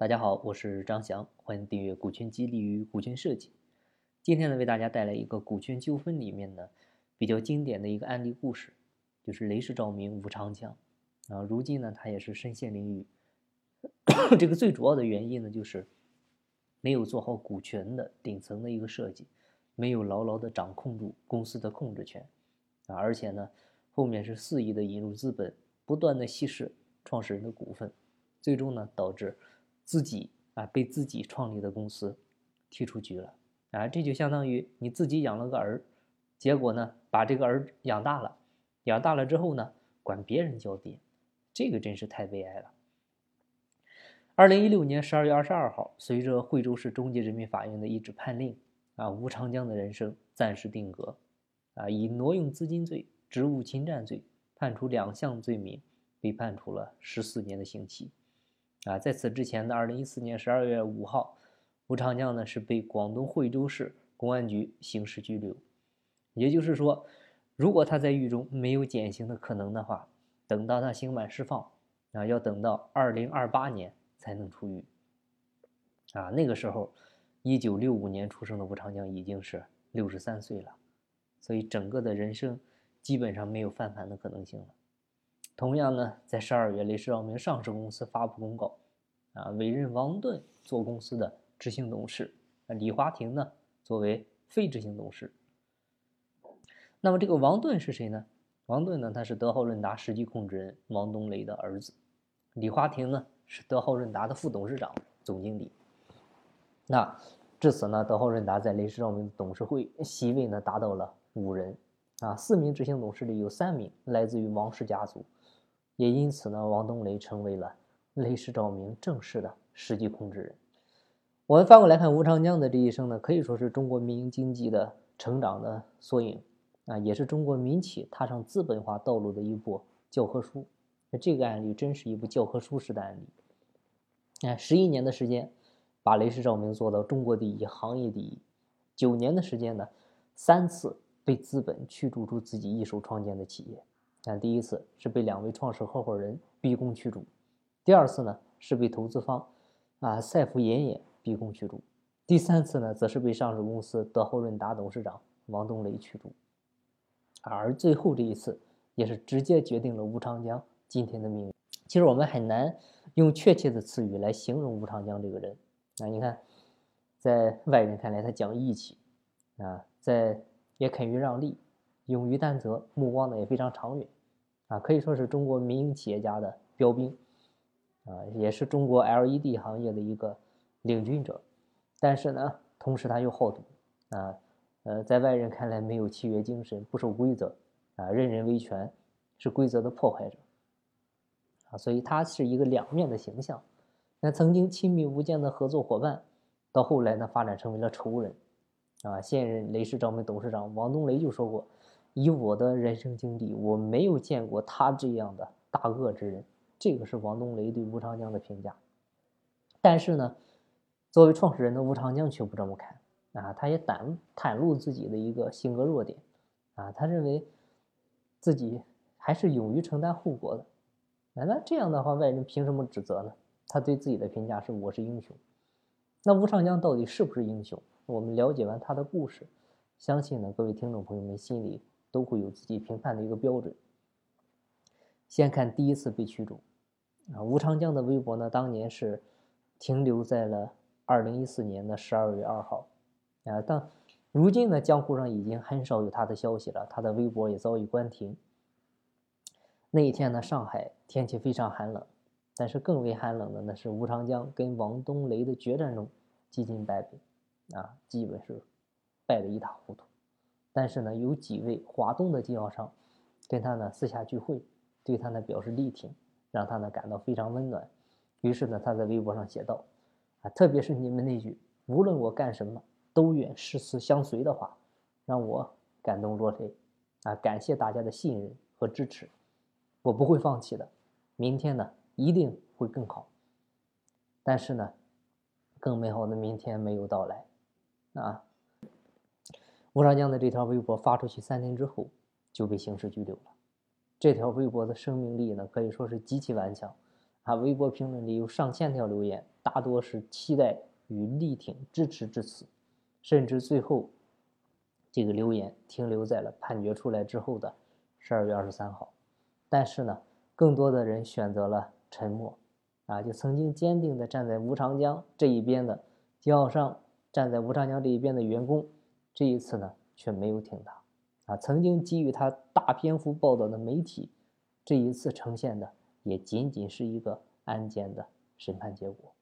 大家好，我是张翔，欢迎订阅股权激励与股权设计。今天呢，为大家带来一个股权纠纷里面呢比较经典的一个案例故事，就是雷士照明吴长江啊，如今呢他也是身陷囹圄。这个最主要的原因呢，就是没有做好股权的顶层的一个设计，没有牢牢的掌控住公司的控制权啊，而且呢后面是肆意的引入资本，不断的稀释创始人的股份。最终呢，导致自己啊被自己创立的公司踢出局了啊！这就相当于你自己养了个儿，结果呢把这个儿养大了，养大了之后呢管别人叫爹，这个真是太悲哀了。二零一六年十二月二十二号，随着惠州市中级人民法院的一纸判令啊，吴长江的人生暂时定格啊，以挪用资金罪、职务侵占罪判处两项罪名，被判处了十四年的刑期。啊，在此之前的二零一四年十二月五号，吴长江呢是被广东惠州市公安局刑事拘留。也就是说，如果他在狱中没有减刑的可能的话，等到他刑满释放，啊，要等到二零二八年才能出狱。啊，那个时候，一九六五年出生的吴长江已经是六十三岁了，所以整个的人生基本上没有翻盘的可能性了。同样呢，在十二月，雷士照明上市公司发布公告，啊，委任王盾做公司的执行董事，李华庭呢作为非执行董事。那么这个王盾是谁呢？王盾呢，他是德豪润达实际控制人王东雷的儿子，李华庭呢是德豪润达的副董事长、总经理。那至此呢，德豪润达在雷士照明董事会席位呢达到了五人，啊，四名执行董事里有三名来自于王氏家族。也因此呢，王东雷成为了雷士照明正式的实际控制人。我们翻过来看吴长江的这一生呢，可以说是中国民营经济的成长的缩影啊，也是中国民企踏上资本化道路的一部教科书。那这个案例真是一部教科书式的案例。哎，十一年的时间，把雷士照明做到中国第一、行业第一。九年的时间呢，三次被资本驱逐出自己一手创建的企业。但第一次是被两位创始合伙人逼宫驱逐，第二次呢是被投资方啊赛福爷爷逼宫驱逐，第三次呢则是被上市公司德豪润达董事长王东雷驱逐，而最后这一次也是直接决定了吴长江今天的命运。其实我们很难用确切的词语来形容吴长江这个人。那你看，在外人看来他讲义气啊，在也肯于让利。勇于担责，目光呢也非常长远，啊，可以说是中国民营企业家的标兵，啊，也是中国 LED 行业的一个领军者。但是呢，同时他又好赌，啊，呃，在外人看来没有契约精神，不守规则，啊，任人维权，是规则的破坏者，啊，所以他是一个两面的形象。那曾经亲密无间的合作伙伴，到后来呢发展成为了仇人，啊，现任雷士照明董事长王东雷就说过。以我的人生经历，我没有见过他这样的大恶之人。这个是王东雷对吴长江的评价。但是呢，作为创始人的吴长江却不这么看啊，他也袒袒露自己的一个性格弱点啊，他认为自己还是勇于承担后果的。那这样的话，外人凭什么指责呢？他对自己的评价是：我是英雄。那吴长江到底是不是英雄？我们了解完他的故事，相信呢，各位听众朋友们心里。都会有自己评判的一个标准。先看第一次被驱逐，啊，吴长江的微博呢，当年是停留在了二零一四年的十二月二号，啊，但如今呢，江湖上已经很少有他的消息了，他的微博也早已关停。那一天呢，上海天气非常寒冷，但是更为寒冷的呢是吴长江跟王东雷的决战中几近败北，啊，基本是败得一塌糊涂。但是呢，有几位华东的经销商跟他呢私下聚会，对他呢表示力挺，让他呢感到非常温暖。于是呢，他在微博上写道：“啊，特别是你们那句‘无论我干什么，都愿誓死相随’的话，让我感动落泪。啊，感谢大家的信任和支持，我不会放弃的。明天呢，一定会更好。但是呢，更美好的明天没有到来。啊。”吴长江的这条微博发出去三天之后，就被刑事拘留了。这条微博的生命力呢，可以说是极其顽强。啊，微博评论里有上千条留言，大多是期待与力挺支持至此，甚至最后这个留言停留在了判决出来之后的十二月二十三号。但是呢，更多的人选择了沉默，啊，就曾经坚定地站在吴长江这一边的经销商，站在吴长江这一边的员工，这一次呢却没有挺他，啊，曾经给予他大篇幅报道的媒体，这一次呈现的也仅仅是一个案件的审判结果。